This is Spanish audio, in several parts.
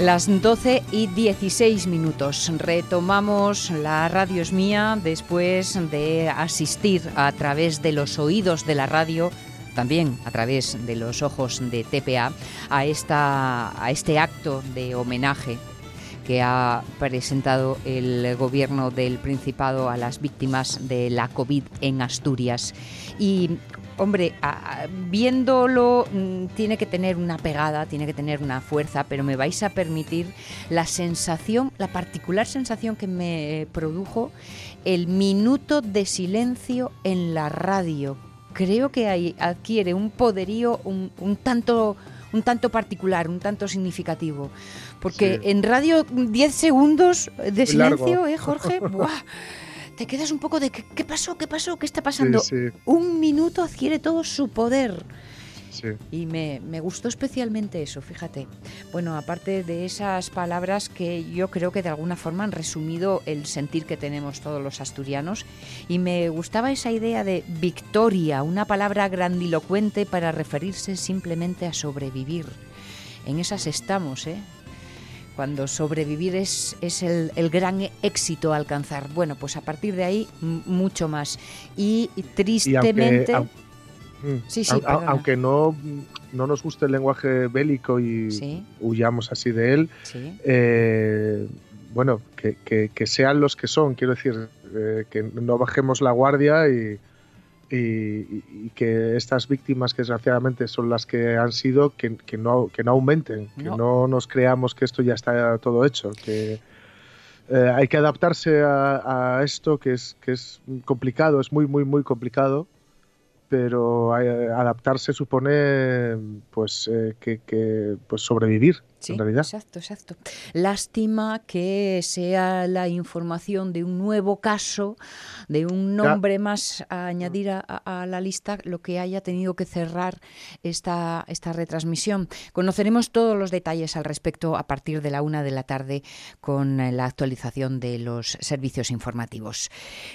Las 12 y 16 minutos. Retomamos la radio es mía después de asistir a través de los oídos de la radio también a través de los ojos de TPA a, esta, a este acto de homenaje que ha presentado el gobierno del Principado a las víctimas de la COVID en Asturias. Y hombre, viéndolo mm, tiene que tener una pegada, tiene que tener una fuerza, pero me vais a permitir la sensación, la particular sensación que me produjo el minuto de silencio en la radio. Creo que ahí adquiere un poderío un, tanto un tanto particular, un tanto significativo. Porque en radio 10 segundos de silencio, ¿eh, Jorge? ¡Buah! Te quedas un poco de ¿qué, pasó? ¿Qué pasó? ¿Qué está pasando? Un minuto adquiere todo su poder. Y me, me, gustó especialmente eso, fíjate. Bueno, aparte de esas palabras que yo creo que de alguna forma han resumido el sentir que tenemos todos los asturianos, y me gustaba esa idea de victoria, una palabra grandilocuente para referirse simplemente a sobrevivir. En esas estamos, ¿eh? Cuando sobrevivir es, es el, gran éxito a alcanzar. Bueno, pues a partir de ahí mucho más. Y, tristemente... aunque, no, no nos guste el lenguaje bélico y huyamos así de él, eh, bueno, que, sean los que son, quiero decir, eh, que no bajemos la guardia y, y, que estas víctimas que desgraciadamente son las que han sido, que, no, que no aumenten, que no. nos creamos que esto ya está todo hecho, que eh, hay que adaptarse a, a, esto que es, que es complicado, es muy, muy, muy complicado pero eh, adaptarse supone pues eh, que, pues sobrevivir en realidad. Exacto, exacto. Lástima que sea la información de un nuevo caso, de un nombre más a añadir a, la lista, lo que haya tenido que cerrar esta, esta retransmisión. Conoceremos todos los detalles al respecto a partir de la una de la tarde con la actualización de los servicios informativos.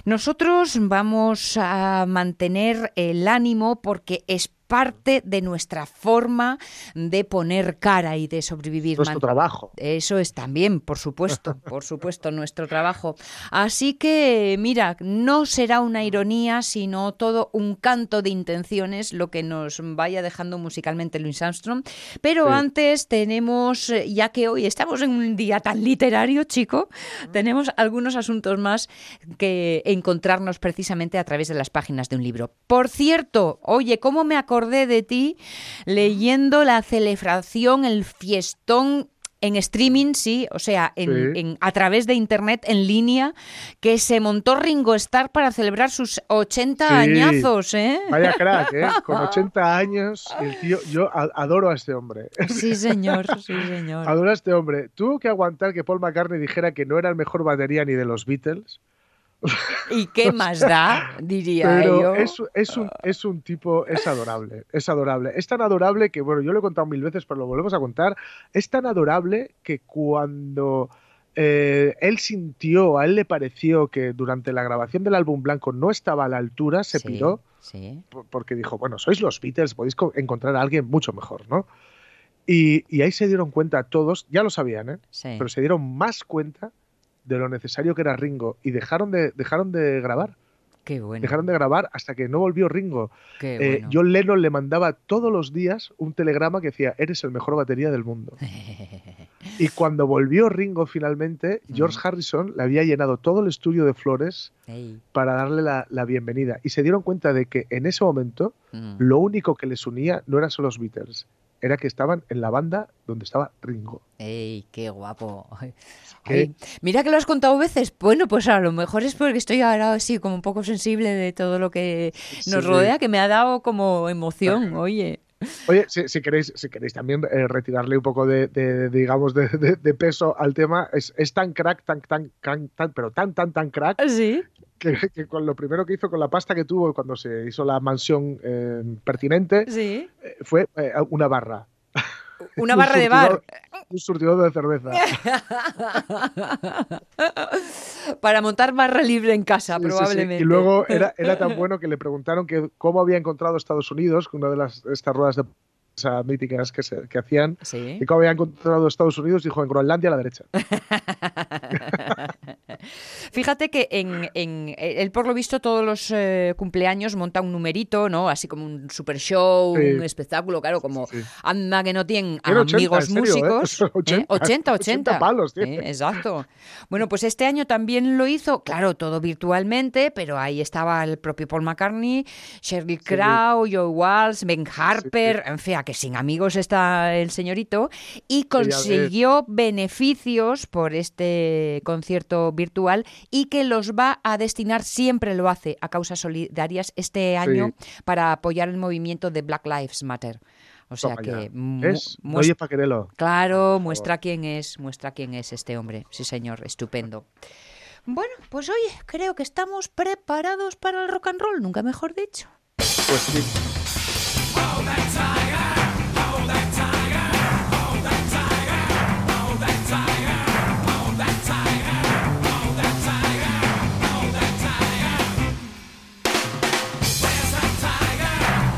Nosotros vamos a mantener el ánimo porque es parte de nuestra forma de poner cara y de sobrevivir. Nuestro trabajo. Eso es también, por supuesto, por supuesto, nuestro trabajo. Así que, mira, no será una ironía, sino todo un canto de intenciones lo que nos vaya dejando musicalmente Louis Armstrong. Pero antes tenemos, ya que hoy estamos en un día tan literario, chico, tenemos algunos asuntos más que encontrarnos precisamente a través de las páginas de un libro. Por cierto, oye, ¿cómo me acuerdo acordé de ti leyendo la celebración, el fiestón en streaming, sí, o sea, en, a través de internet, en línea, que se montó Ringo Starr para celebrar sus 80 añazos, ¿eh? Vaya crack, ¿eh? Con 80 años, el tío, yo adoro a este hombre. Sí, señor, sí, señor. Adoro a este hombre. Tuvo que aguantar que Paul McCartney dijera que no era el mejor batería ni de los Beatles. ¿Y qué más da? Diría yo. Es, es, un, es un tipo, es adorable, es adorable. Es tan adorable que, bueno, yo lo he contado mil veces, pero lo volvemos a contar. Es tan adorable que cuando eh, él sintió, a él le pareció que durante la grabación del álbum blanco no estaba a la altura, se piró. Porque dijo, bueno, sois los Beatles, podéis encontrar a alguien mucho mejor, ¿no? Y, y ahí se dieron cuenta todos, ya lo sabían, ¿eh? Pero se dieron más cuenta de lo necesario que era Ringo y dejaron de, dejaron de grabar. Qué bueno. Dejaron de grabar hasta que no volvió Ringo. Qué eh. John Lennon le mandaba todos los días un telegrama que decía, eres el mejor batería del mundo. Y cuando volvió Ringo finalmente, George Harrison le había llenado todo el estudio de flores para darle la, bienvenida. Y se dieron cuenta de que en ese momento lo único que les unía no eran solo los Beatles, era que estaban en la banda donde estaba Ringo. ¡Ey, qué guapo! mira que lo has contado veces. Bueno, pues a lo mejor es porque estoy ahora así como un poco sensible de todo lo que nos rodea, que me ha dado como emoción, oye. Oye, si, queréis, si queréis también eh, retirarle un poco de, digamos, de, peso al tema, es, tan crack, tan, tan, tan, pero tan, tan, tan crack, ¿Sí? que, con lo primero que hizo con la pasta que tuvo cuando se hizo la mansión eh, pertinente ¿Sí? Eh, fue una barra. Una barra de bar. Un surtidor de cerveza. Para montar barra libre en casa, probablemente. Y luego era, era tan bueno que le preguntaron que cómo había encontrado Estados Unidos, que una de las estas ruedas de míticas que, se, que hacían. Y como había encontrado Estados Unidos, dijo en Groenlandia a la derecha. Fíjate que en, en, él, por lo visto, todos los eh, cumpleaños monta un numerito, ¿no? Así como un super show, un espectáculo, claro, como anda que no tienen amigos músicos. 80, 80, 80, palos, exacto. Bueno, pues este año también lo hizo, claro, todo virtualmente, pero ahí estaba el propio Paul McCartney, Sheryl Crow, Joe Walsh, Ben Harper, en fin, que sin amigos está el señorito, y consiguió beneficios por este concierto virtual y que los va a destinar, siempre lo hace, a causas solidarias este año para apoyar el movimiento de Black Lives Matter. O sea que ¿Es? Oye, Claro, muestra quién es, muestra quién es este hombre. Sí, señor, estupendo. Bueno, pues oye, creo que estamos preparados para el rock and roll, nunca mejor dicho. Pues sí.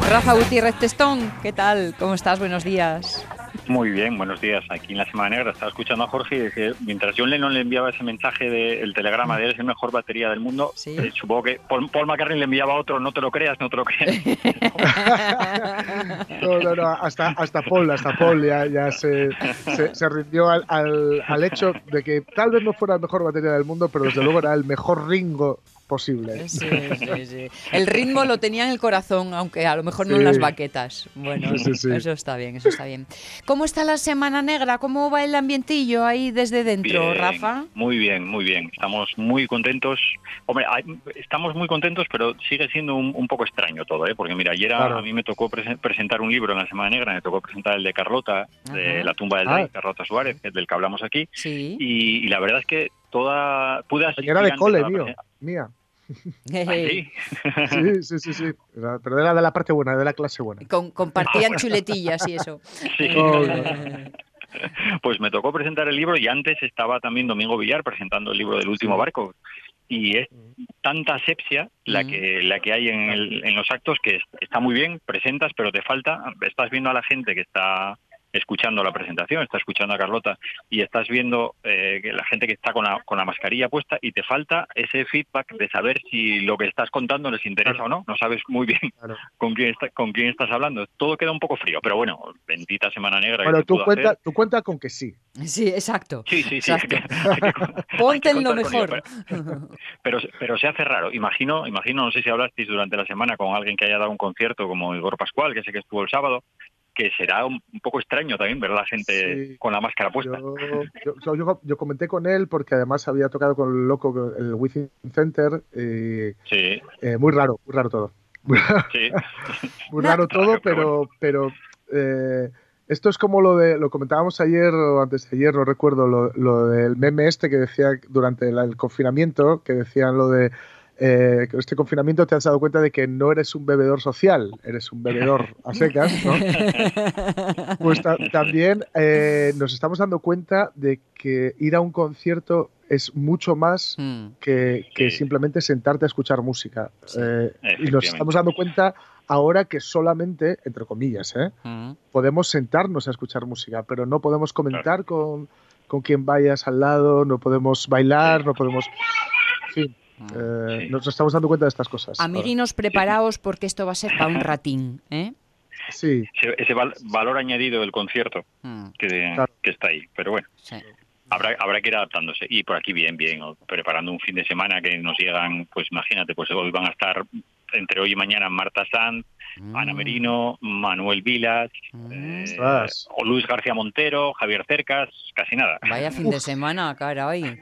Rafa Gutiérrez Testón, ¿qué tal? ¿Cómo estás? Buenos días. Muy bien, buenos días. Aquí en la Semana Negra estaba escuchando a Jorge y decía, mientras John Lennon le enviaba ese mensaje del telegrama de él es el mejor batería del mundo, eh, supongo que Paul, McCartney le enviaba otro, no te lo creas, no te lo creas. no, no, no, hasta, hasta Paul, hasta Paul ya, se, se, rindió al, al, al hecho de que tal vez no fuera el mejor batería del mundo, pero desde luego era el mejor Ringo posible. Sí, sí, sí. El ritmo lo tenía en el corazón, aunque a lo mejor no en las baquetas. Bueno, eso está bien, eso está bien. ¿Cómo está la Semana Negra? ¿Cómo va el ambientillo ahí desde dentro, Rafa? Muy bien, muy bien. Estamos muy contentos. Hombre, estamos muy contentos, pero sigue siendo un, poco extraño todo, ¿eh? Porque mira, ayer a mí me tocó presentar un libro en la Semana Negra, me tocó presentar el de Carlota, de La tumba del rey, ah. Carlota Suárez, del que hablamos aquí. Sí. Y, la verdad es que toda pude asistir Era de cole, mío, mía. Sí, sí, sí, sí. Pero era de la parte buena, de la clase buena. compartían chuletillas y eso. Sí. pues me tocó presentar el libro y antes estaba también Domingo Villar presentando el libro del último barco. Y es tanta asepsia la que la que hay en, en los actos que está muy bien, presentas, pero te falta, estás viendo a la gente que está escuchando la presentación, estás escuchando a Carlota y estás viendo eh, que la gente que está con la, con la mascarilla puesta y te falta ese feedback de saber si lo que estás contando les interesa o no. No sabes muy bien con quién con quién estás hablando. Todo queda un poco frío, pero bueno, bendita Semana Negra. Bueno, tú cuenta, tú cuenta con que sí. Sí, exacto. Sí, sí, sí. Ponte en lo mejor. pero, pero, se hace raro. Imagino, imagino, no sé si hablasteis durante la semana con alguien que haya dado un concierto como Igor Pascual, que sé que estuvo el sábado, que será un, poco extraño también ver a la gente con la máscara puesta. Yo, comenté con él porque además había tocado con el loco, el Within Center. Y, sí. Eh, muy raro, muy raro todo. Sí. muy raro todo, pero, pero eh, esto es como lo de, lo comentábamos ayer o antes de ayer, no recuerdo, lo, lo del meme este que decía durante el confinamiento, que decían lo de eh, con este confinamiento te has dado cuenta de que no eres un bebedor social, eres un bebedor a secas, ¿no? Pues también eh, nos estamos dando cuenta de que ir a un concierto es mucho más mm. que, simplemente sentarte a escuchar música. Eh, y nos estamos dando cuenta ahora que solamente, entre comillas, mm. podemos sentarnos a escuchar música, pero no podemos comentar con, con quien vayas al lado, no podemos bailar, no podemos... Eh, nos estamos dando cuenta de estas cosas. Amiguinos, preparaos porque esto va a ser para un ratín. ¿eh? ese, valor añadido del concierto mm. que, que, está ahí. Pero bueno. Habrá, habrá que ir adaptándose. Y por aquí bien, bien, preparando un fin de semana que nos llegan, pues imagínate, pues hoy van a estar entre hoy y mañana Marta Sanz, Ana mm. Merino, Manuel Vilas, mm. eh, o Luis García Montero, Javier Cercas, casi nada. Vaya fin de semana, caray.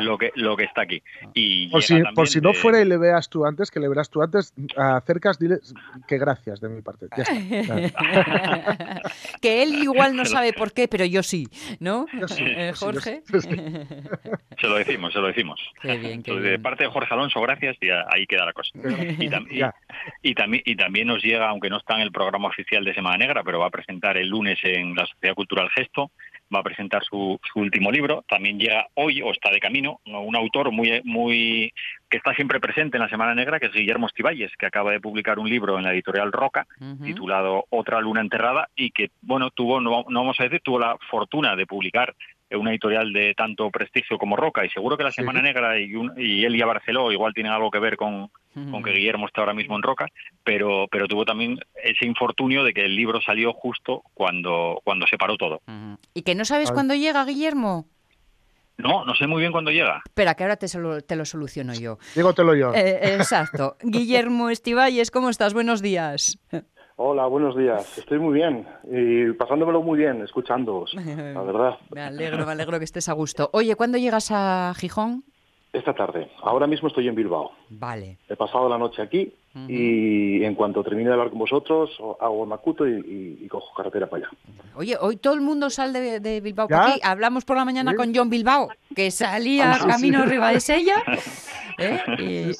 lo, que, lo que está aquí. Y por si, por si no fuera y le veas tú antes, que le verás tú antes, a Cercas dile que gracias de mi parte. que él igual no sabe por qué, pero yo sí, ¿no? Eh, Jorge. se lo decimos, se lo decimos. de parte de Jorge Alonso, gracias y ahí queda la cosa. Y, y, también, y también nos llega, aunque no está en el programa oficial de Semana Negra, pero va a presentar el lunes en la Sociedad Cultural Gesto, va a presentar su, su, último libro. También llega hoy o está de camino un autor muy, muy que está siempre presente en la Semana Negra, que es Guillermo Estivalles, que acaba de publicar un libro en la editorial Roca titulado Otra luna enterrada y que, bueno, tuvo, no, no vamos a decir, tuvo la fortuna de publicar una editorial de tanto prestigio como Roca y seguro que la Semana Negra y, un, y Elia Barceló igual tienen algo que ver con, con que Guillermo está ahora mismo en Roca, pero, pero tuvo también ese infortunio de que el libro salió justo cuando, cuando se paró todo. ¿Y que no sabes cuándo llega Guillermo? No, no sé muy bien cuándo llega. Espera, que ahora te, te lo soluciono yo. Dígotelo yo. Eh, exacto. Guillermo Estivalles, ¿cómo estás? Buenos días. Hola, buenos días. Estoy muy bien y pasándomelo muy bien, escuchándoos, la verdad. Me alegro, me alegro que estés a gusto. Oye, ¿cuándo llegas a Gijón? Esta tarde. Ahora mismo estoy en Bilbao. Vale. He pasado la noche aquí y en cuanto termine de hablar con vosotros, hago el Macuto y, cojo carretera para allá. Oye, hoy todo el mundo sale de, Bilbao por aquí. Hablamos por la mañana con John Bilbao, que salía ah, camino arriba de Sella. ¿eh?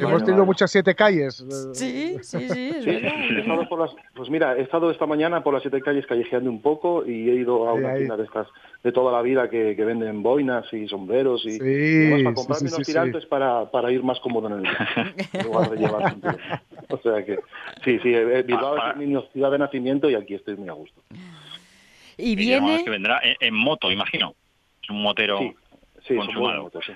Hemos tenido muchas siete calles. Sí, sí, sí. He estado por las, pues mira, he estado esta mañana por las siete calles callejeando un poco y he ido a una tienda de estas de toda la vida que, venden boinas y sombreros y, para comprarme unos tirantes para, para ir más cómodo en el en lugar de llevar O sea que sí, sí, eh, Bilbao es mi ciudad de nacimiento y aquí estoy muy a gusto. Y viene... que vendrá en, moto, imagino. Es un motero sí, sí, consumado. sí.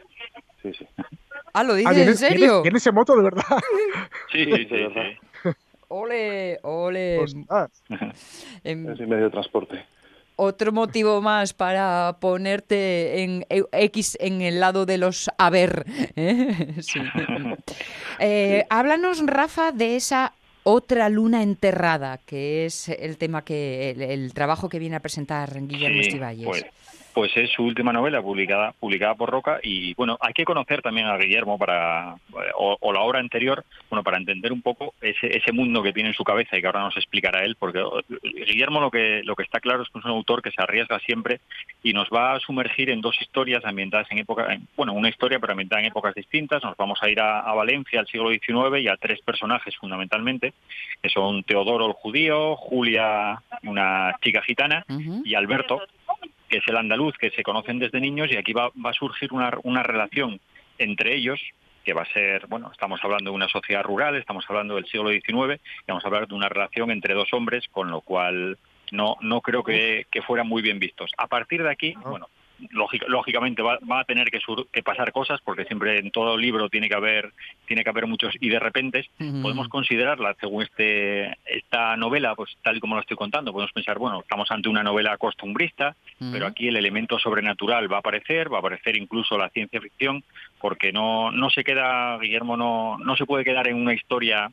sí, sí. Ah, ¿lo dices ah, en serio? ¿Tiene ese moto de verdad? Sí, sí, sí. Ole, ole. es medio de transporte otro motivo más para ponerte en X en el lado de los haber. ¿eh? Eh, háblanos, Rafa, de esa otra luna enterrada, que es el tema que el, trabajo que viene a presentar Guillermo sí, Pues pues es su última novela publicada publicada por Roca y bueno hay que conocer también a Guillermo para o, la obra anterior bueno para entender un poco ese, ese mundo que tiene en su cabeza y que ahora nos explicará él porque Guillermo lo que lo que está claro es que es un autor que se arriesga siempre y nos va a sumergir en dos historias ambientadas en época bueno una historia pero ambientada en épocas distintas. Nos vamos a ir a, Valencia al siglo XIX y a tres personajes fundamentalmente que son Teodoro el judío Julia una chica gitana y Alberto que es el andaluz, que se conocen desde niños y aquí va, a surgir una, una relación entre ellos que va a ser, bueno, estamos hablando de una sociedad rural, estamos hablando del siglo XIX, y vamos a hablar de una relación entre dos hombres, con lo cual no, no creo que, que fueran muy bien vistos. A partir de aquí, ah. Bueno, lógicamente va, a tener que, pasar cosas porque siempre en todo libro tiene que haber tiene que haber muchos y de repente podemos considerarla según este esta novela pues tal y como lo estoy contando podemos pensar bueno estamos ante una novela costumbrista pero aquí el elemento sobrenatural va a aparecer va a aparecer incluso la ciencia ficción porque no no se queda Guillermo no no se puede quedar en una historia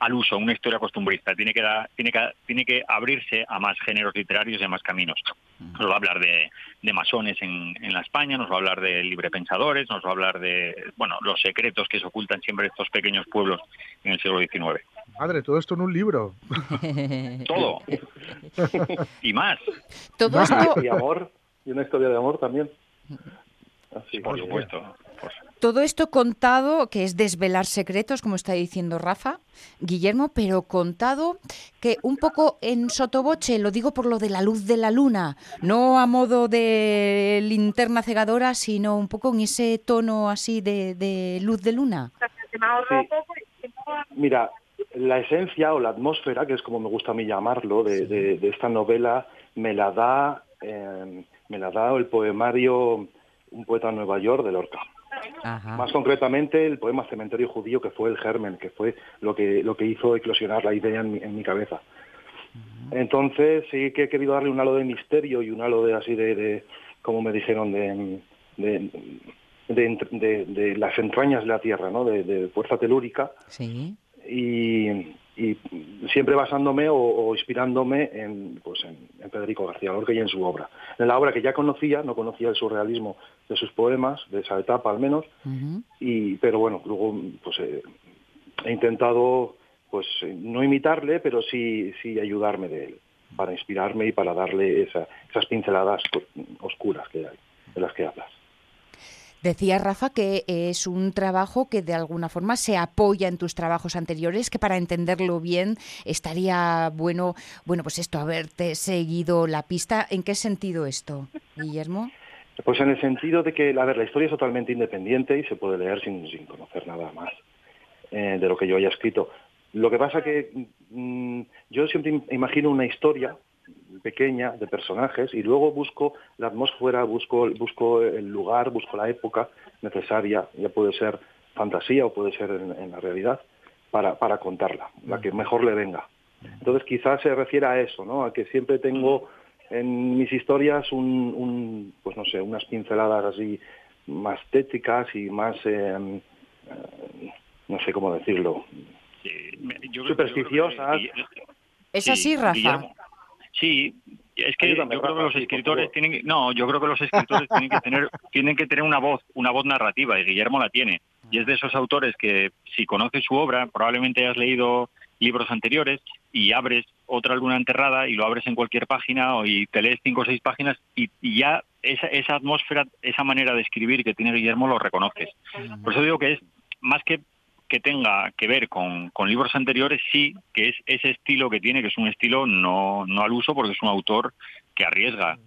al uso, una historia costumbrista. Tiene que, tiene que, tiene que abrirse a más géneros literarios y a más caminos. Nos va a hablar de, masones en, en, la España, nos va a hablar de librepensadores, nos va a hablar de bueno los secretos que se ocultan siempre estos pequeños pueblos en el siglo XIX. Madre, todo esto en un libro. todo. y más. Todo esto... Y amor, y una historia de amor también. Así, por supuesto. Todo esto contado, que es desvelar secretos, como está diciendo Rafa, Guillermo, pero contado que un poco en sotoboche, lo digo por lo de la luz de la luna, no a modo de linterna cegadora, sino un poco en ese tono así de, luz de luna. Mira, la esencia o la atmósfera, que es como me gusta a mí llamarlo, de, esta novela, me la da, eh, me la da el poemario Un poeta en Nueva York de Lorca. Más concretamente el poema Cementerio Judío, que fue el germen, que fue lo que, lo que hizo eclosionar la idea en mi, cabeza. Entonces sí que he querido darle un halo de misterio y un halo de así de, como me dijeron, de, de, las entrañas de la Tierra, ¿no? de, fuerza telúrica. Sí. Y, y siempre basándome o, inspirándome en, pues en, Federico García Lorca y en su obra. En la obra que ya conocía, no conocía el surrealismo de sus poemas, de esa etapa al menos, y, pero bueno, luego pues eh, he intentado pues no imitarle, pero sí, sí ayudarme de él, para inspirarme y para darle esas pinceladas oscuras que hay, de las que hablas. Decía Rafa que es un trabajo que de alguna forma se apoya en tus trabajos anteriores, que para entenderlo bien estaría bueno, bueno, pues esto, haberte seguido la pista. ¿En qué sentido esto, Guillermo? Pues en el sentido de que, a ver, la historia es totalmente independiente y se puede leer sin, conocer nada más eh, de lo que yo haya escrito. Lo que pasa que mm, yo siempre imagino una historia pequeña de personajes y luego busco la atmósfera, busco, busco el lugar, busco la época necesaria, ya puede ser fantasía o puede ser en, la realidad, para, para, contarla, la que mejor le venga. Entonces quizás se refiere a eso, ¿no? A que siempre tengo en mis historias un, pues no sé, unas pinceladas así más tétricas y más, eh, eh, no sé cómo decirlo, supersticiosas. ¿Es así, Rafa? Sí, es que yo creo que los escritores tienen no, yo creo que los escritores tienen que tener tienen que tener una voz, una voz narrativa y Guillermo la tiene. Y es de esos autores que si conoces su obra, probablemente has leído libros anteriores y abres otra luna enterrada y lo abres en cualquier página y te lees cinco o seis páginas y, ya esa, esa atmósfera, esa manera de escribir que tiene Guillermo lo reconoces. Por eso digo que es más que que tenga que ver con, libros anteriores, sí, que es ese estilo que tiene, que es un estilo no, no al uso, porque es un autor que arriesga.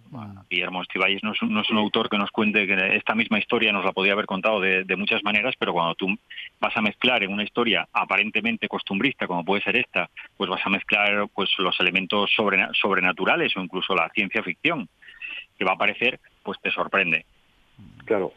Guillermo Estibáis no es, no es un autor que nos cuente que esta misma historia nos la podía haber contado de, muchas maneras, pero cuando tú vas a mezclar en una historia aparentemente costumbrista, como puede ser esta, pues vas a mezclar pues los elementos sobrenaturales o incluso la ciencia ficción que va a aparecer, pues te sorprende. Claro,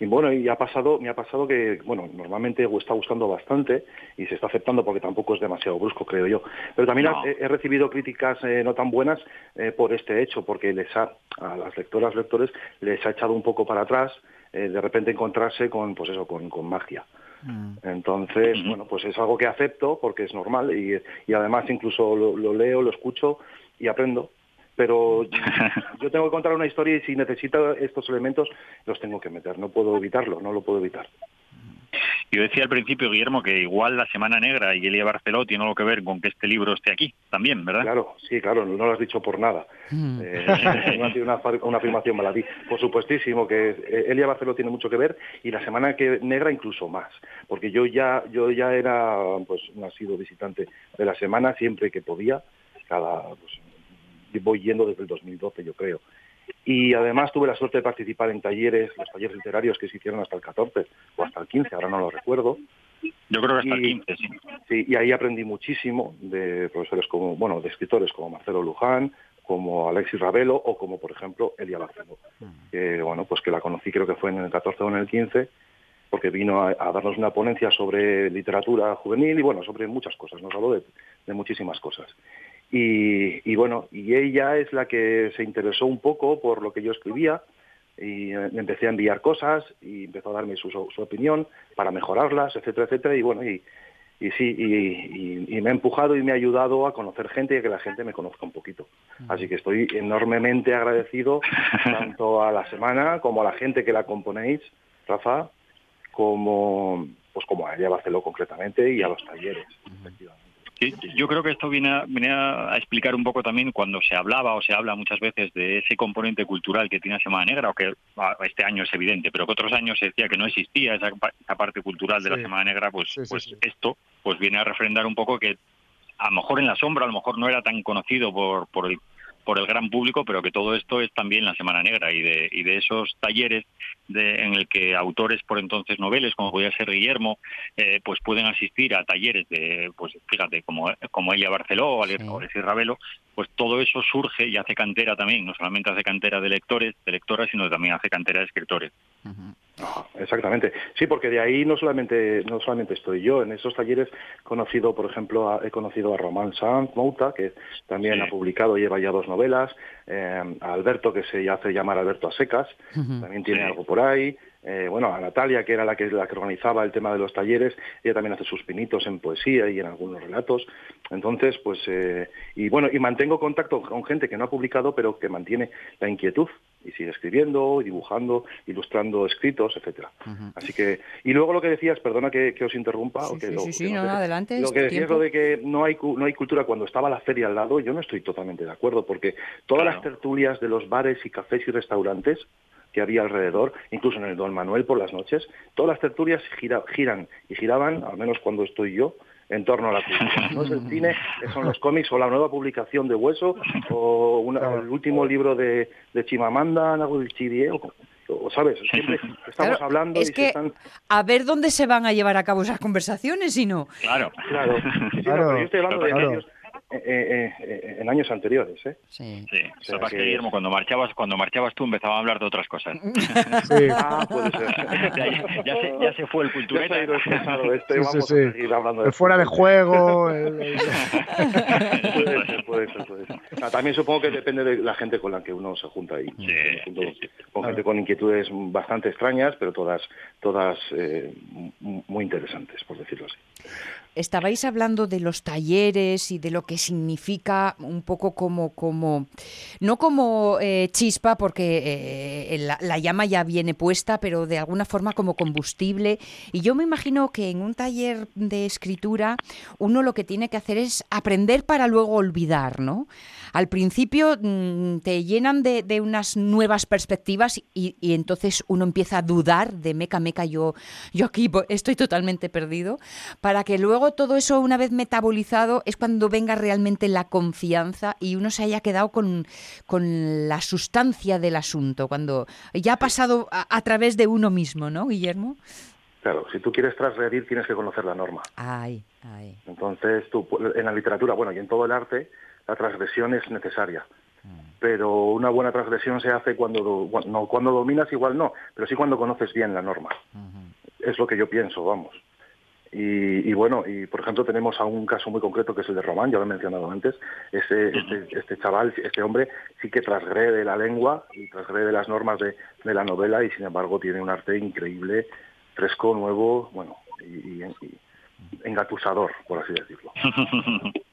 y bueno, y ha pasado, me ha pasado que, bueno, normalmente está gustando bastante y se está aceptando porque tampoco es demasiado brusco, creo yo. Pero también he, recibido críticas eh, no tan buenas eh, por este hecho, porque les ha, a las lectoras, lectores, les ha echado un poco para atrás eh, de repente encontrarse con, pues eso, con, con magia. Mm. Entonces, bueno, pues es algo que acepto porque es normal y, y además incluso lo leo, lo escucho y aprendo pero yo tengo que contar una historia y si necesito estos elementos los tengo que meter, no puedo evitarlo, no lo puedo evitar. Yo decía al principio, Guillermo, que igual la Semana Negra y Elia Barceló tiene algo que ver con que este libro esté aquí también, ¿verdad? Claro, sí, claro, no lo has dicho por nada. Mm. Eh, una, una, afirmación maladí. Por supuestísimo que eh, Elia Barceló tiene mucho que ver y la Semana Negra incluso más, porque yo ya, yo ya era, pues, ha sido visitante de la Semana siempre que podía, cada, pues, voy yendo desde el 2012, yo creo. Y además tuve la suerte de participar en talleres, los talleres literarios que se hicieron hasta el 14 o hasta el 15, ahora no lo recuerdo. Yo creo que hasta el 15, sí. sí. Y ahí aprendí muchísimo de profesores como, bueno, de escritores como Marcelo Luján, como Alexis Ravelo o como, por ejemplo, Elia Barceló. Que, bueno, pues que la conocí creo que fue en el 14 o en el 15, porque vino a, darnos una ponencia sobre literatura juvenil y, bueno, sobre muchas cosas. Nos habló de, de muchísimas cosas. Y, bueno, y ella es la que se interesó un poco por lo que yo escribía y me empecé a enviar cosas y empezó a darme su, opinión para mejorarlas, etcétera, etcétera. Y bueno, y, y sí, y, me ha empujado y me ha ayudado a conocer gente y a que la gente me conozca un poquito. Mm. Así que estoy enormemente agradecido tanto a la semana como a la gente que la componéis, Rafa, como pues como a ella Barceló concretamente y a los talleres, efectivamente yo creo que esto viene a, explicar un poco también cuando se hablaba o se habla muchas veces de ese componente cultural que tiene Semana Negra, o que ah, este año es evidente, pero que otros años se decía que no existía esa, parte cultural de la Semana Negra, pues, pues esto pues viene a refrendar un poco que a lo mejor en la sombra, a lo mejor no era tan conocido por, por el por el gran público, pero que todo esto es también la Semana Negra y de, y de esos talleres de, en el que autores por entonces noveles, como podía ser Guillermo, eh, pues pueden asistir a talleres de, pues fíjate, como, como ella Barceló o Alexis Ravelo, pues todo eso surge y hace cantera también, no solamente hace cantera de lectores, de lectoras, sino también hace cantera de escritores. Exactamente. Sí, porque de ahí no solamente no solamente estoy yo. En esos talleres he conocido, por ejemplo, he conocido a Román Sanz Mouta, que también ha publicado, lleva ya dos novelas, eh, a Alberto, que se hace llamar Alberto a secas, también tiene algo por ahí. Eh, bueno, a Natalia, que era la que, la que organizaba el tema de los talleres, ella también hace sus pinitos en poesía y en algunos relatos. Entonces, pues, eh, y bueno, y mantengo contacto con gente que no ha publicado, pero que mantiene la inquietud y sigue escribiendo, dibujando, ilustrando escritos, etcétera. Así que, y luego lo que decías, perdona que, os interrumpa, sí, o que sí, sí, no, adelante. Lo que decías lo de que no hay no hay cultura cuando estaba la feria al lado, yo no estoy totalmente de acuerdo, porque todas las tertulias de los bares y cafés y restaurantes que había alrededor, incluso en el Don Manuel por las noches, todas las tertulias giran y giraban, al menos cuando estoy yo, en torno a la cultura. No es el cine, son los cómics o la nueva publicación de Hueso o el último libro de, de Chimamanda, Ngozi o, ¿sabes? Siempre estamos hablando es que a ver dónde se van a llevar a cabo esas conversaciones si no. Claro. Claro. yo estoy hablando de eh, eh, eh, en años anteriores. ¿eh? Sí, sí. que, Guillermo, cuando marchabas, cuando marchabas tú empezaba a hablar de otras cosas. Sí. ah, puede ser. ya, se, ya, se, fue el cultureta. Este, vamos a seguir hablando de fuera de juego. puede ser, puede ser, puede ser. Ah, también supongo que depende de la gente con la que uno se junta ahí. con gente con inquietudes bastante extrañas, pero todas, todas eh, muy interesantes, por decirlo así estabais hablando de los talleres y de lo que significa un poco como, como no como eh, chispa, porque eh, la, llama ya viene puesta, pero de alguna forma como combustible. Y yo me imagino que en un taller de escritura uno lo que tiene que hacer es aprender para luego olvidar, ¿no? Al principio mm, te llenan de, unas nuevas perspectivas y, y, entonces uno empieza a dudar de meca, meca, yo, yo aquí estoy totalmente perdido, para que luego todo eso, una vez metabolizado, es cuando venga realmente la confianza y uno se haya quedado con, con la sustancia del asunto, cuando ya ha pasado a, través de uno mismo, ¿no, Guillermo? Claro, si tú quieres transgredir tienes que conocer la norma. Ay, ay. Entonces, tú, en la literatura, bueno, y en todo el arte, la transgresión es necesaria. Mm. Pero una buena transgresión se hace cuando, no, cuando dominas, igual no, pero sí cuando conoces bien la norma. Es lo que yo pienso, vamos. Y, bueno, y por ejemplo tenemos a un caso muy concreto que es el de Román, ya lo he mencionado antes, este, este, chaval, este hombre sí que transgrede la lengua y transgrede las normas de, la novela y sin embargo tiene un arte increíble, fresco, nuevo, bueno, y, engatusador, por así decirlo.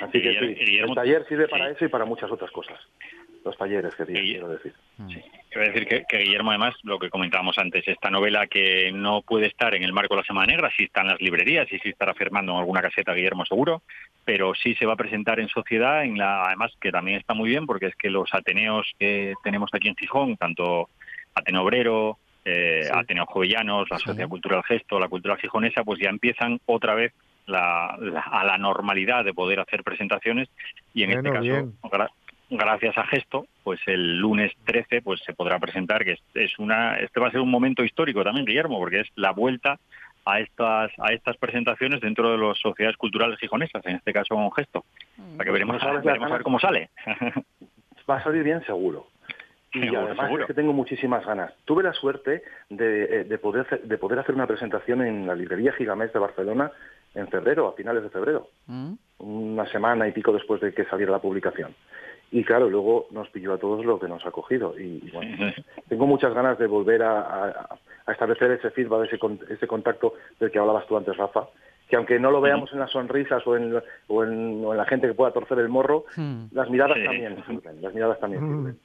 Así que sí, el taller sirve para eso y para muchas otras cosas los talleres que quiero decir. Mm. Sí. Quiero decir que, Guillermo, además, lo que comentábamos antes, esta novela que no puede estar en el marco de la Semana Negra, sí está en las librerías y sí estará firmando en alguna caseta Guillermo seguro, pero sí se va a presentar en sociedad, en la, además que también está muy bien porque es que los Ateneos que tenemos aquí en Gijón, tanto Ateneo Obrero, eh, Ateneo Jovellanos, la Sociedad Cultural Gesto, la Cultura Gijonesa, pues ya empiezan otra vez a la normalidad de poder hacer presentaciones y en este caso gracias a Gesto, pues el lunes 13 pues se podrá presentar que es, una este va a ser un momento histórico también Guillermo porque es la vuelta a estas a estas presentaciones dentro de las sociedades culturales gijonesas, en este caso con Gesto. Para que veremos, a ver cómo sale. Va a salir bien seguro. Y además es que tengo muchísimas ganas. Tuve la suerte de, eh, poder de poder hacer una presentación en la librería Gigamés de Barcelona en febrero, a finales de febrero, mm. una semana y pico después de que saliera la publicación. Y claro, luego nos pilló a todos lo que nos ha cogido. Y, bueno, tengo muchas ganas de volver a, establecer ese feedback, ese, ese contacto del que hablabas tú antes, Rafa, que aunque no lo veamos en las sonrisas o en, o en, la gente que pueda torcer el morro, hmm. las miradas también las miradas también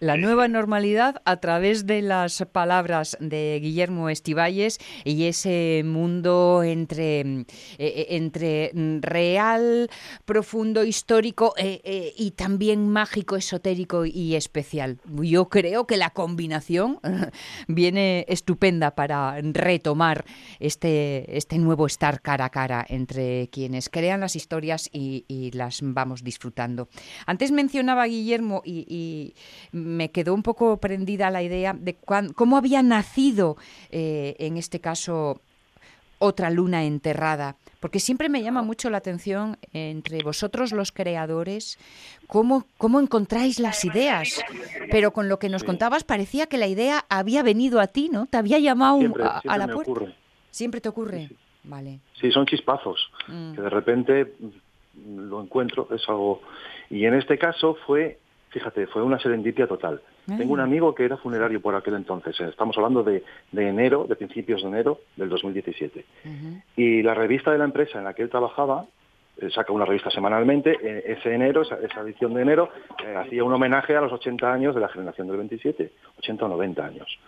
La nueva normalidad a través de las palabras de Guillermo Estivalles y ese mundo entre, eh, eh, entre real, profundo, histórico eh, y también mágico, esotérico y especial. Yo creo que la combinación viene estupenda para retomar este, este nuevo estar cara a cara entre quienes crean las historias y, las vamos disfrutando. Antes mencionaba Guillermo y me quedó un poco prendida la idea de cómo había nacido, eh, en este caso, Otra luna enterrada. Porque siempre me llama mucho la atención entre vosotros los creadores cómo, cómo encontráis las ideas. Pero con lo que nos contabas parecía que la idea había venido a ti, ¿no? Te había llamado a, la puerta. Siempre te ocurre. Vale. Sí, son chispazos, mm. que de repente lo encuentro, es algo... Y en este caso fue, fíjate, fue una serendipia total. Tengo un amigo que era funerario por aquel entonces, eh, estamos hablando de, enero, de principios de enero del 2017. Y la revista de la empresa en la que él trabajaba, eh, saca una revista semanalmente, eh, ese enero, esa, edición de enero, hacía un homenaje a los 80 años de la generación del 27, 80 o 90 años.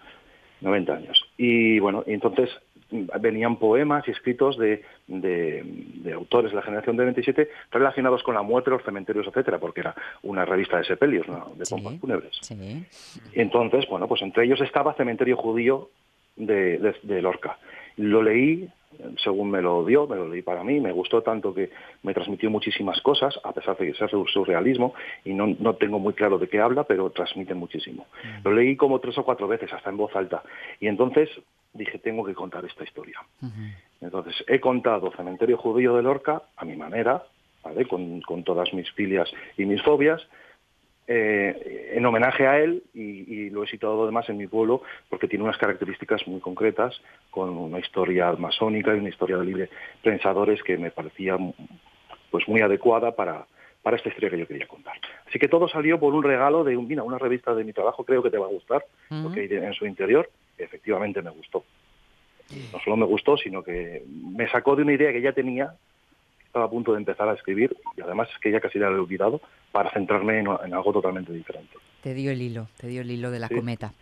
90 años. Y bueno, y entonces venían poemas y escritos de, de, autores de la generación del 27 relacionados con la muerte, los cementerios, etcétera, porque era una revista de sepelios, de pompas fúnebres. entonces, bueno, pues entre ellos estaba Cementerio Judío de, de, Lorca. Lo leí, según me lo dio, me lo leí para mí, me gustó tanto que me transmitió muchísimas cosas, a pesar de ser surrealismo, y no, no tengo muy claro de qué habla, pero transmite muchísimo. Mm. Lo leí como tres o cuatro veces, hasta en voz alta. Y entonces dije, tengo que contar esta historia. Entonces, he contado Cementerio Judío de Lorca a mi manera, ¿vale? con, todas mis filias y mis fobias, eh, en homenaje a él y, lo he situado además en mi pueblo porque tiene unas características muy concretas, con una historia masónica y una historia de libre pensadores que me parecía pues muy adecuada para, para esta historia que yo quería contar. Así que todo salió por un regalo de un, mira, una revista de mi trabajo, creo que te va a gustar, lo que hay en su interior, efectivamente me gustó. No solo me gustó, sino que me sacó de una idea que ya tenía, estaba a punto de empezar a escribir, y además es que ya casi la he olvidado, para centrarme en, algo totalmente diferente. Te dio el hilo, te dio el hilo de la cometa.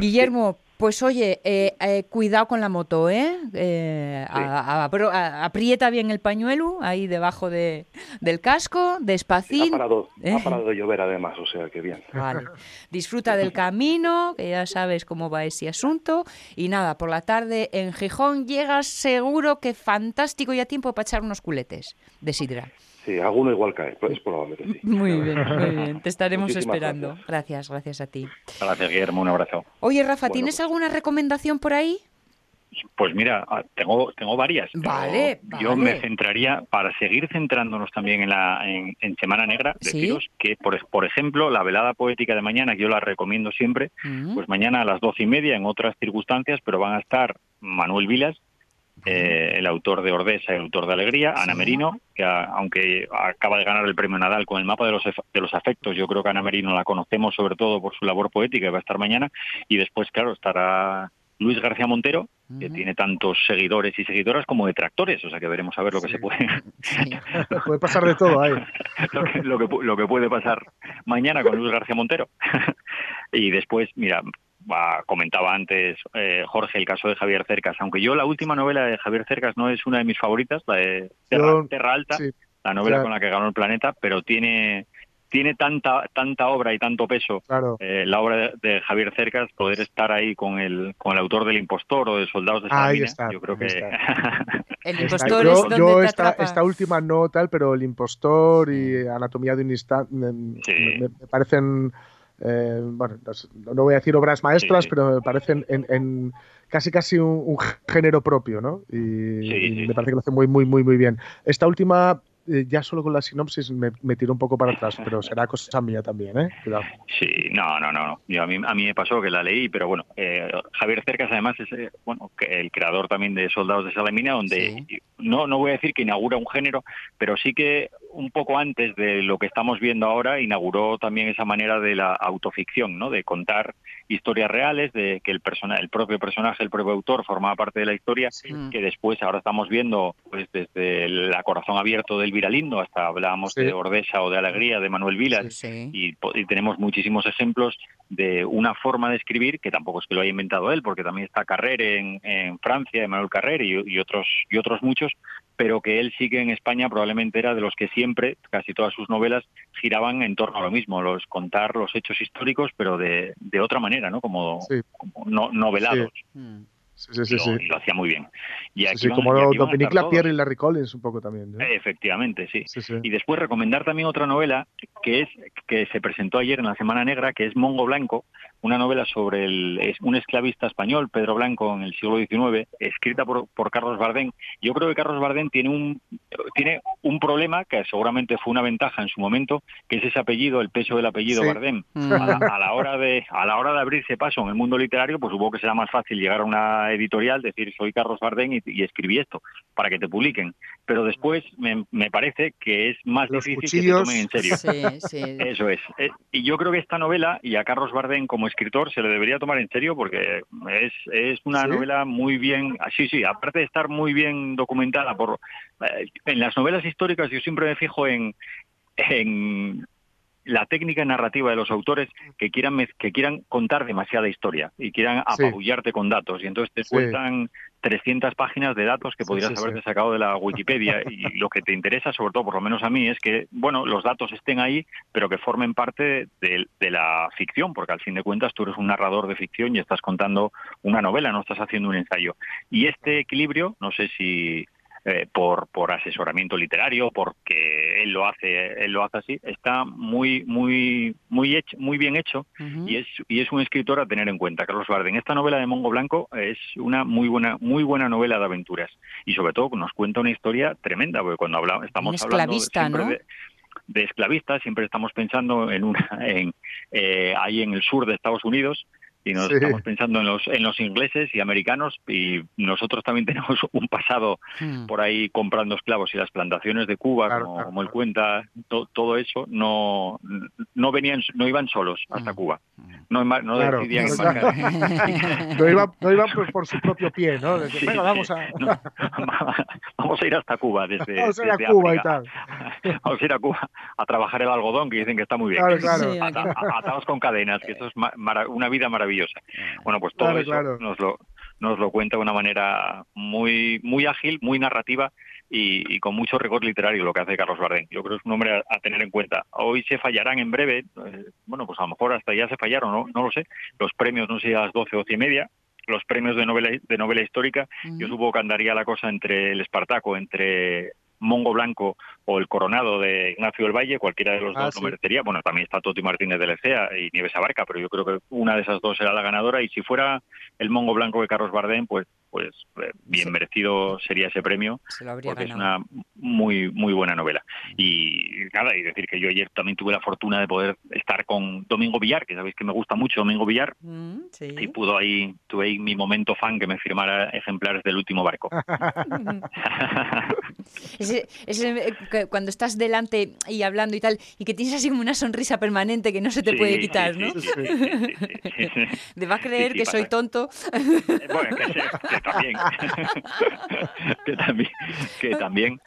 Guillermo, pues oye, eh, eh, cuidado con la moto, ¿eh? eh aprieta bien el pañuelo ahí debajo de, del casco, despacito. Ha parado, ha parado de llover además, o sea que bien. Vale. Disfruta del camino, que ya sabes cómo va ese asunto. Y nada, por la tarde en Gijón llegas seguro que fantástico y a tiempo para echar unos culetes de sidra. Sí, alguno igual cae, es probable que sí. Muy bien, muy bien. Te estaremos esperando. Gracias. gracias. a ti. Gracias, Guillermo. Un abrazo. Oye, Rafa, ¿tienes pues alguna recomendación por ahí? Pues mira, ah, tengo tengo varias. Vale, Yo me centraría, para seguir centrándonos también en la en, Semana Negra, deciros que, por, por ejemplo, la velada poética de mañana, que yo la recomiendo siempre, mm. pues mañana a las doce y media, en otras circunstancias, pero van a estar Manuel Vilas, eh, el autor de Ordesa y el autor de Alegría, Ana Merino, que aunque acaba de ganar el premio Nadal con el mapa de los, de los afectos, yo creo que Ana Merino la conocemos sobre todo por su labor poética y va a estar mañana. Y después, claro, estará Luis García Montero, que tiene tantos seguidores y seguidoras como detractores, o sea que veremos a ver lo que se puede. puede pasar de todo ahí. lo, que, lo que puede pasar mañana con Luis García Montero. y después, mira, comentaba antes eh, Jorge el caso de Javier Cercas, aunque yo la última novela de Javier Cercas no es una de mis favoritas, la de Terra, Alta, la novela con la que ganó el planeta, pero tiene tiene tanta tanta obra y tanto peso eh, la obra de, Javier Cercas poder estar ahí con el con el autor del impostor o de Soldados de Salamina yo creo que el impostor es donde yo esta, última no tal pero el impostor y anatomía de un instante me parecen eh, bueno, no, voy a decir obras maestras, pero me parecen en, casi casi un, género propio, ¿no? Y, me parece que lo hace muy, muy, muy, muy bien. Esta última eh, ya solo con la sinopsis me, me tiró un poco para atrás, pero será cosa mía también, ¿eh? Cuidado. Sí, no, no, no. Yo, a, mí, a mí me pasó que la leí, pero bueno, eh, Javier Cercas además es eh, bueno el creador también de Soldados de Salamina, donde no, no voy a decir que inaugura un género, pero sí que un poco antes de lo que estamos viendo ahora inauguró también esa manera de la autoficción, ¿no? De contar historias reales, de que el persona, el propio personaje, el propio autor formaba parte de la historia, que después ahora estamos viendo pues desde el corazón abierto del Viralindo hasta hablábamos de Ordesa o de Alegría de Manuel Vilas y, tenemos muchísimos ejemplos de una forma de escribir que tampoco es que lo haya inventado él, porque también está Carrer en, en Francia, Manuel Carrer y, otros y otros muchos, pero que él sí que en España probablemente era de los que siempre, casi todas sus novelas, giraban en torno a lo mismo, los contar los hechos históricos, pero de, de otra manera, ¿no? Como, no, novelados. Mm. Sí, sí, sí, y, lo, hacía muy bien. Y aquí como Dominique Lapierre y Larry Collins un poco también. Efectivamente, sí. Y después recomendar también otra novela que es que se presentó ayer en la Semana Negra, que es Mongo Blanco, una novela sobre el, es un esclavista español, Pedro Blanco, en el siglo XIX, escrita por, por Carlos Bardén. Yo creo que Carlos Bardén tiene un, tiene un problema que seguramente fue una ventaja en su momento, que es ese apellido, el peso del apellido Bardén. Mm. A, la, hora de, a la hora de abrirse paso en el mundo literario, pues supongo que será más fácil llegar a una editorial, decir soy Carlos Bardén y, escribí esto, para que te publiquen. Pero después me, me parece que es más difícil que te tomen en serio. Eso es. Eh, y yo creo que esta novela, y a Carlos Bardén como escritor se le debería tomar en serio porque es, es una novela muy bien, ah, sí, sí, aparte de estar muy bien documentada por... Eh, en las novelas históricas yo siempre me fijo en, en la técnica narrativa de los autores que quieran que quieran contar demasiada historia y quieran apabullarte con datos. Y entonces te cuentan 300 páginas de datos que podrías haberte sacado de la Wikipedia. Y lo que te interesa sobre todo por lo menos a mí es que bueno los datos estén ahí pero que formen parte de, de la ficción porque al fin de cuentas tú eres un narrador de ficción y estás contando una novela no estás haciendo un ensayo. Y este equilibrio no sé si eh, por, por asesoramiento literario, porque él lo hace, él lo hace así, está muy, muy, muy hecho, muy bien hecho y es y es un escritor a tener en cuenta, Carlos Barden. Esta novela de Mongo Blanco es una muy buena, muy buena novela de aventuras y sobre todo nos cuenta una historia tremenda, porque cuando hablamos, estamos hablando de, de esclavistas, siempre estamos pensando en una, en, eh, ahí en el sur de Estados Unidos, y nos estamos pensando en los en los ingleses y americanos y nosotros también tenemos un pasado hmm. por ahí comprando esclavos y las plantaciones de Cuba como, él cuenta todo eso no no venían no iban solos hasta hmm. Cuba. No, no decidían no, iban, no iban por, su propio pie no Venga, vamos a vamos a ir hasta Cuba desde vamos a ir a Cuba y tal vamos a ir a Cuba a trabajar el algodón que dicen que está muy bien. Atados con cadenas que eso es una vida maravillosa bueno, pues todo eso nos lo nos lo cuenta de una manera muy muy ágil, muy narrativa y, con mucho rigor literario lo que hace Carlos Bardén. Yo creo que es un hombre a, tener en cuenta. Hoy se fallarán en breve, eh, bueno, pues a lo mejor hasta ya se fallaron, no, no lo sé. Los premios, no sé, a las 12 o 12 y media, los premios de novela de novela histórica, yo supongo que andaría la cosa entre el Espartaco, entre Mongo Blanco o el Coronado de Ignacio del Valle, cualquiera de los ah, dos lo merecería. Bueno, también está Toti Martínez de Lecea y Nieves Abarca, pero yo creo que una de esas dos será la ganadora. Y si fuera el Mongo Blanco de Carlos Bardem, pues pues eh, bien merecido sería ese premio porque es una muy muy buena novela. Y nada y decir que yo ayer también tuve la fortuna de poder estar con Domingo Villar que sabéis que me gusta mucho Domingo Villar mm, y pudo ahí tuve ahí mi momento fan que me firmara ejemplares del último barco cuando estás delante y hablando y tal y que tienes así como una sonrisa permanente que no se te puede quitar ¿no? de va a creer que soy tonto. Eh, bueno que, también. que también, que también,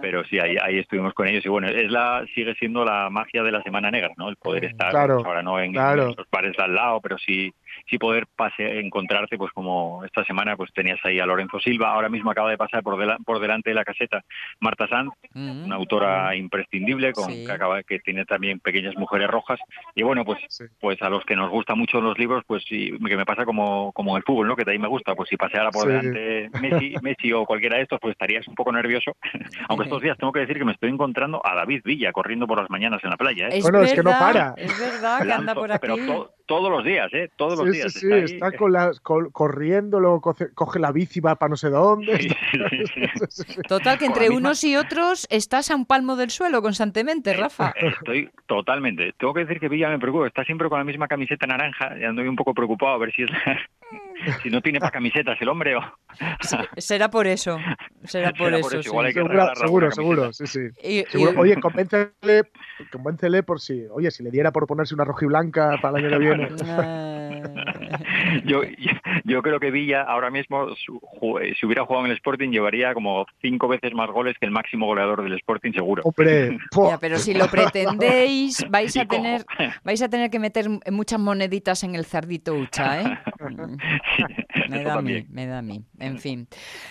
pero sí, ahí, ahí estuvimos con ellos. Y bueno, es la sigue siendo la magia de la Semana Negra, ¿no? El poder estar pues, ahora no en, en, los bares de al lado, pero sí sí poder pase, encontrarte, pues como esta semana pues tenías ahí a Lorenzo Silva, ahora mismo acaba de pasar por, por delante de la caseta Marta Sanz, mm. una autora imprescindible con que acaba que tiene también pequeñas mujeres rojas y bueno pues pues a los que nos gustan mucho los libros pues sí que me pasa como como el fútbol, ¿no? Que ahí me gusta, pues si paseara por delante Messi, Messi o cualquiera de estos pues estarías un poco nervioso, aunque estos días tengo que decir que me estoy encontrando a David Villa corriendo por las mañanas en la playa, ¿eh? bueno, es que no para. Es verdad que anda por aquí. Pero todos los días, ¿eh? Todos los días. Sí, sí, está, con las, corriendo, luego coge, la bici, va para no sé dónde. Total, que entre unos y otros estás a un palmo del suelo constantemente, eh, Rafa. Estoy totalmente. Tengo que decir que Villa me preocupa, está siempre con la misma camiseta naranja y ando un poco preocupado a ver si es si no tiene para camisetas el hombre o... será por eso. Será por eso. seguro, seguro, sí, sí. Oye, convéncele, convéncele por si, oye, si le diera por ponerse una rojiblanca para el año que viene. yo, yo creo que Villa ahora mismo, eh, si hubiera jugado en el Sporting, llevaría como cinco veces más goles que el máximo goleador del Sporting, seguro. pero si lo pretendéis, vais a tener, vais a tener que meter muchas moneditas en el cerdito Ucha, ¿eh? me da a mí, me da a mí. En fin.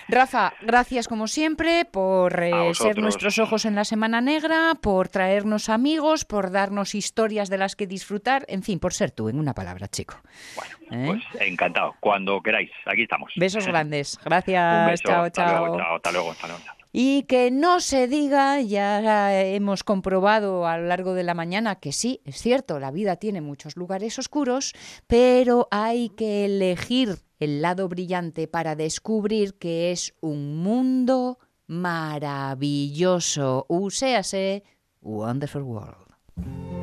Rafa, gracias como siempre por eh, ser nuestros ojos en la Semana Negra, por traernos amigos, por darnos historias de las que disfrutar, en fin, por ser tú, en una palabra, chico. ¿Eh? Pues encantado, cuando queráis, aquí estamos. Besos grandes, gracias, chao, chao. hasta luego, hasta luego. Y que no se diga, ya hemos comprobado a lo largo de la mañana que sí, es cierto, la vida tiene muchos lugares oscuros, pero hay que elegir el lado brillante para descubrir que es un mundo maravilloso. Uséase Wonderful World.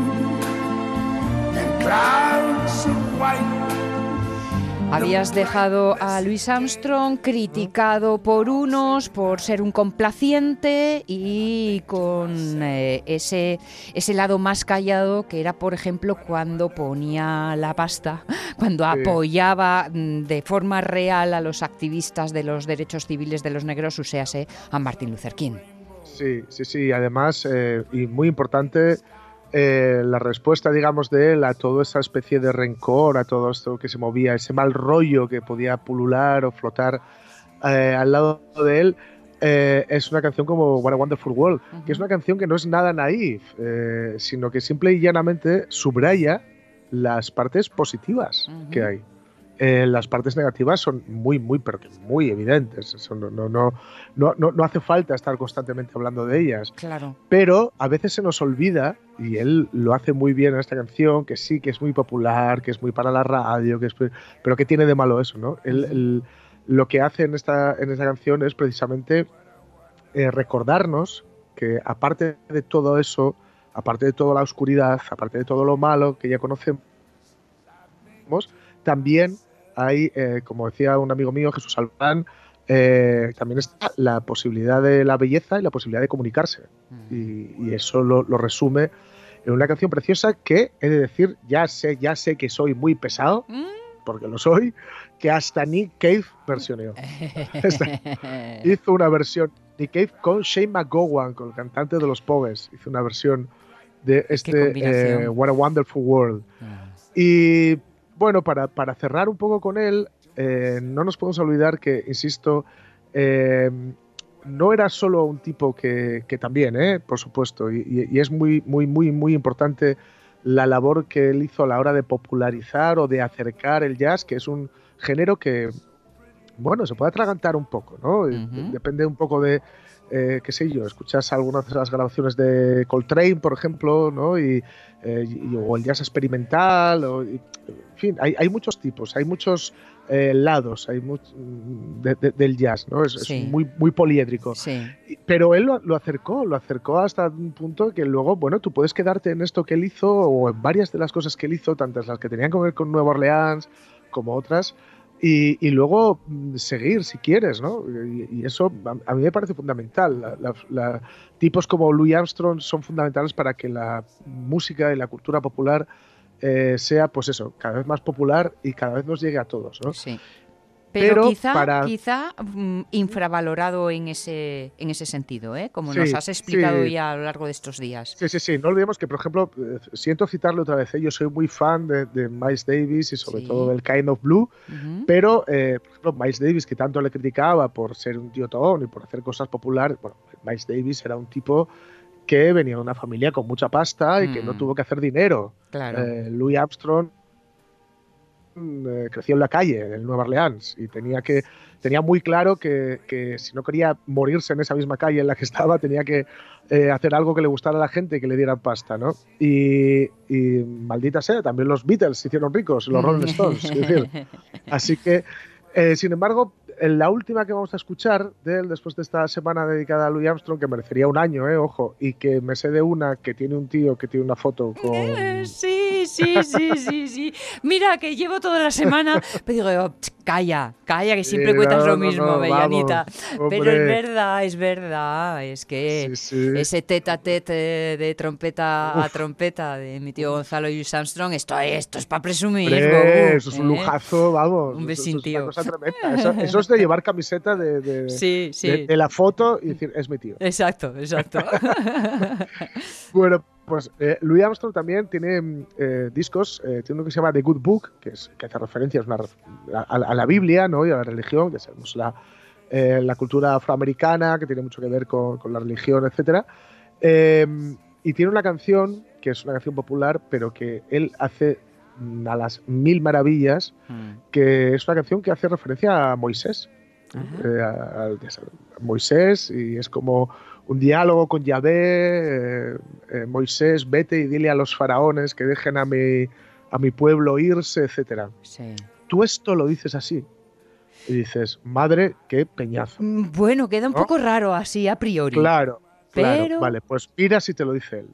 Habías dejado a Louis Armstrong criticado por unos por ser un complaciente y con eh, ese, ese lado más callado que era, por ejemplo, cuando ponía la pasta, cuando apoyaba mm, de forma real a los activistas de los derechos civiles de los negros, uséase a Martin Luther King. Sí, sí, sí. Además, eh, y muy importante, eh, la respuesta, digamos, de él a toda esa especie de rencor, a todo esto que se movía, ese mal rollo que podía pulular o flotar eh, al lado de él, eh, es una canción como What a Wonderful World, que es una canción que no es nada naif, sino que simple y llanamente subraya las partes positivas que hay. Eh, las partes negativas son muy, muy, pero que muy evidentes. no, no, no, no, no hace falta estar constantemente hablando de ellas. Claro. Pero a veces se nos olvida, y él lo hace muy bien en esta canción, que sí, que es muy popular, que es muy para la radio, que es, pero que tiene de malo eso, ¿no? lo que hace en esta, en esta canción es precisamente eh, recordarnos que aparte de todo eso, aparte de toda la oscuridad, aparte de todo lo malo que ya conocemos, también hay, eh, como decía un amigo mío, Jesús Alban, eh, también está la posibilidad de la belleza y la posibilidad de comunicarse. Mm. Y, eso lo, resume en una canción preciosa que, he de decir, ya sé, ya sé que soy muy pesado, mm. porque lo soy, que hasta Nick Cave versioneó. hizo una versión, Nick Cave con Shane McGowan, con el cantante de los Pogues, hizo una versión de este eh, What a Wonderful World. Ah. Y bueno, para, cerrar un poco con él, eh, no nos podemos olvidar que, insisto, eh, no era solo un tipo que, también, eh, por supuesto, y, es muy, muy, muy, muy importante la labor que él hizo a la hora de popularizar o de acercar el jazz, que es un género que, bueno, se puede atragantar un poco, ¿no? Depende un poco de, eh, qué sé yo, escuchas algunas de las grabaciones de Coltrane, por ejemplo, ¿no? Y, eh, o el jazz experimental, o, en fin, hay, muchos tipos, hay muchos eh, lados hay del jazz, ¿no? Es, muy, muy poliédrico. Pero él lo, acercó, lo acercó hasta un punto que luego, bueno, tú puedes quedarte en esto que él hizo o en varias de las cosas que él hizo, tantas las que tenían que ver con Nueva Orleans como otras, y, luego mm, seguir si quieres, ¿no? Y, eso a, mí me parece fundamental. tipos como Louis Armstrong son fundamentales para que la música y la cultura popular eh, sea, pues eso, cada vez más popular y cada vez nos llegue a todos, ¿no? Sí. Pero, quizá, quizá mm, infravalorado en ese, en ese sentido, ¿eh? como nos has explicado ya a lo largo de estos días. Sí, sí, sí. No olvidemos que, por ejemplo, eh, siento citarlo otra vez, ¿eh? yo soy muy fan de, Miles Davis y sobre todo del Kind of Blue, pero, eh, por ejemplo, Miles Davis, que tanto le criticaba por ser un tío y por hacer cosas populares, bueno, Miles Davis era un tipo que venía de una familia con mucha pasta y que no mm. tuvo que hacer dinero. Claro. Louis Armstrong eh, creció en la calle, en Nueva Orleans, y tenía que tenía muy claro que, que, si no quería morirse en esa misma calle en la que estaba, tenía que eh, hacer algo que le gustara a la gente y que le diera pasta, ¿no? Y, maldita sea, también los Beatles se hicieron ricos, los Rolling Stones, decir. Así que, eh, sin embargo, la última que vamos a escuchar de él después de esta semana dedicada a Louis Armstrong, que merecería un año, eh, ojo, y que me sé de una que tiene un tío que tiene una foto con... Sí Sí, sí, sí, sí, sí. Mira, que llevo toda la semana, pero digo, calla, calla, que siempre cuentas lo mismo, Bellanita. pero es verdad, es verdad, es que ese tete a tete de trompeta a trompeta de mi tío Gonzalo y Armstrong, esto, esto es para presumir. eso es un ¿eh? lujazo, vamos. Un besín, tío. Eso, es de llevar camiseta de, de, la foto y decir, es mi tío. Exacto, exacto. bueno, pues eh, Louis Armstrong también tiene mm, eh, discos, eh, tiene uno que se llama The Good Book, que, es, que hace referencias a, la Biblia ¿no? y a la religión, que sabemos la, la cultura afroamericana, que tiene mucho que ver con, la religión, etc. y tiene una canción, que es una canción popular, pero que él hace mm, a las mil maravillas, mm. que es una canción que hace referencia a Moisés. A Moisés, y es como un diálogo con Yahvé, eh, eh, Moisés, vete y dile a los faraones que dejen a mi, a mi pueblo irse, etc. Tú esto lo dices así. Y dices, madre, qué peñazo. Mm, bueno, queda un poco raro así a priori. Claro, claro. Vale, pues mira si te lo dice él.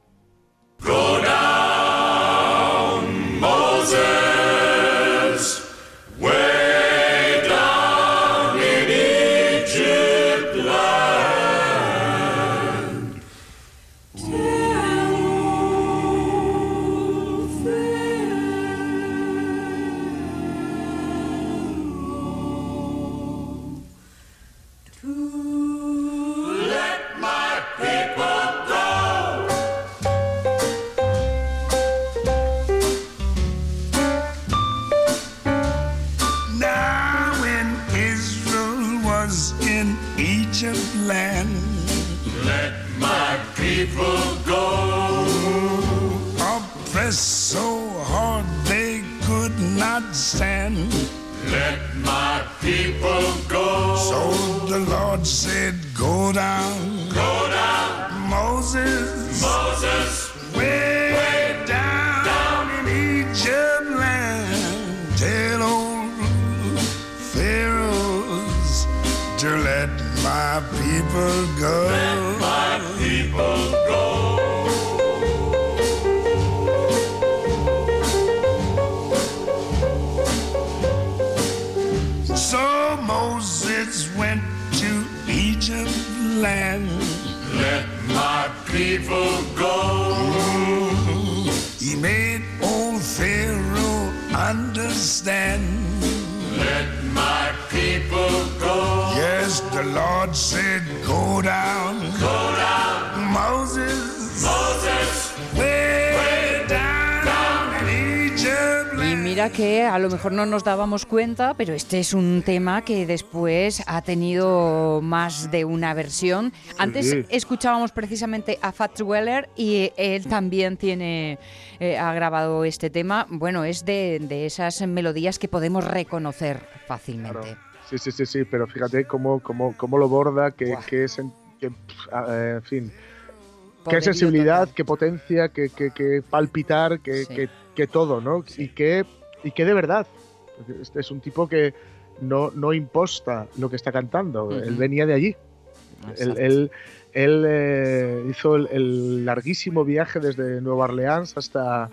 Lord said, Go down. Go down. Moses. Moses. Way, way down, down, in Egypt land. Tell old Pharaohs to let my people go. Let my people people go. He made old Pharaoh understand. Let my people go. Yes, the Lord said, Go down que a lo mejor no nos dábamos cuenta, pero este es un tema que después ha tenido más de una versión. Antes escuchábamos precisamente a Fats Weller y él también tiene eh, ha grabado este tema. Bueno, es de, esas melodías que podemos reconocer fácilmente. Sí, sí, sí, sí, pero fíjate cómo, cómo, cómo lo borda, que, es en, en fin, qué sensibilidad, qué potencia, qué, qué, palpitar, qué, qué, todo, ¿no? Y qué y que de verdad. Este es un tipo que no, no imposta lo que está cantando. Él venía de allí. Él, él, eh, hizo el, larguísimo viaje desde Nueva Orleans hasta,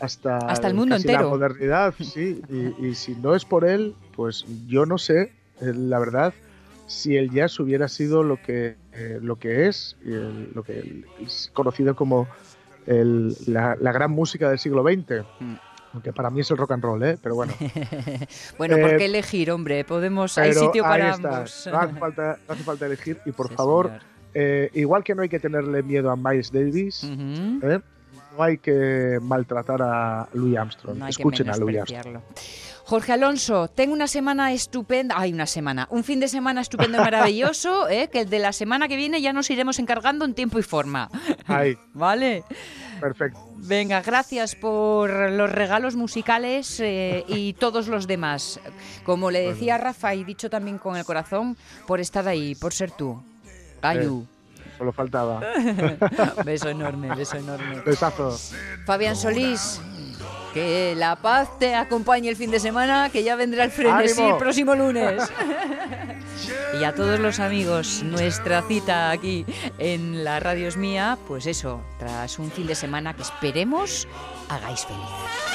hasta, hasta el mundo entero. La modernidad, sí. Y, si no es por él, pues yo no sé, eh, la verdad, si el jazz hubiera sido lo que, eh, lo que es, lo que es conocido como la, gran música del siglo XX aunque para mí es el rock and roll, ¿eh? pero bueno. bueno, ¿por qué eh, elegir, hombre? Podemos, hay sitio para ambos. No hace, falta, no hace falta elegir y por favor, eh, igual que no hay que tenerle miedo a Miles Davis, ¿eh? no hay que maltratar a Louis Armstrong. Escuchen a Louis Armstrong. Jorge Alonso, tengo una semana estupenda, hay una semana, un fin de semana estupendo y maravilloso, ¿eh? que el de la semana que viene ya nos iremos encargando en tiempo y forma. Ahí. ¿Vale? Perfecto. Venga, gracias por los regalos musicales eh, y todos los demás. Como le decía Rafa y dicho también con el corazón, por estar ahí, por ser tú. Ayú. solo faltaba. beso enorme, beso enorme. Besazo. Fabián Solís. Que la paz te acompañe el fin de semana, que ya vendrá el frenesí el próximo lunes. Y a todos los amigos, nuestra cita aquí en la radio es mía, pues eso, tras un fin de semana que esperemos hagáis feliz.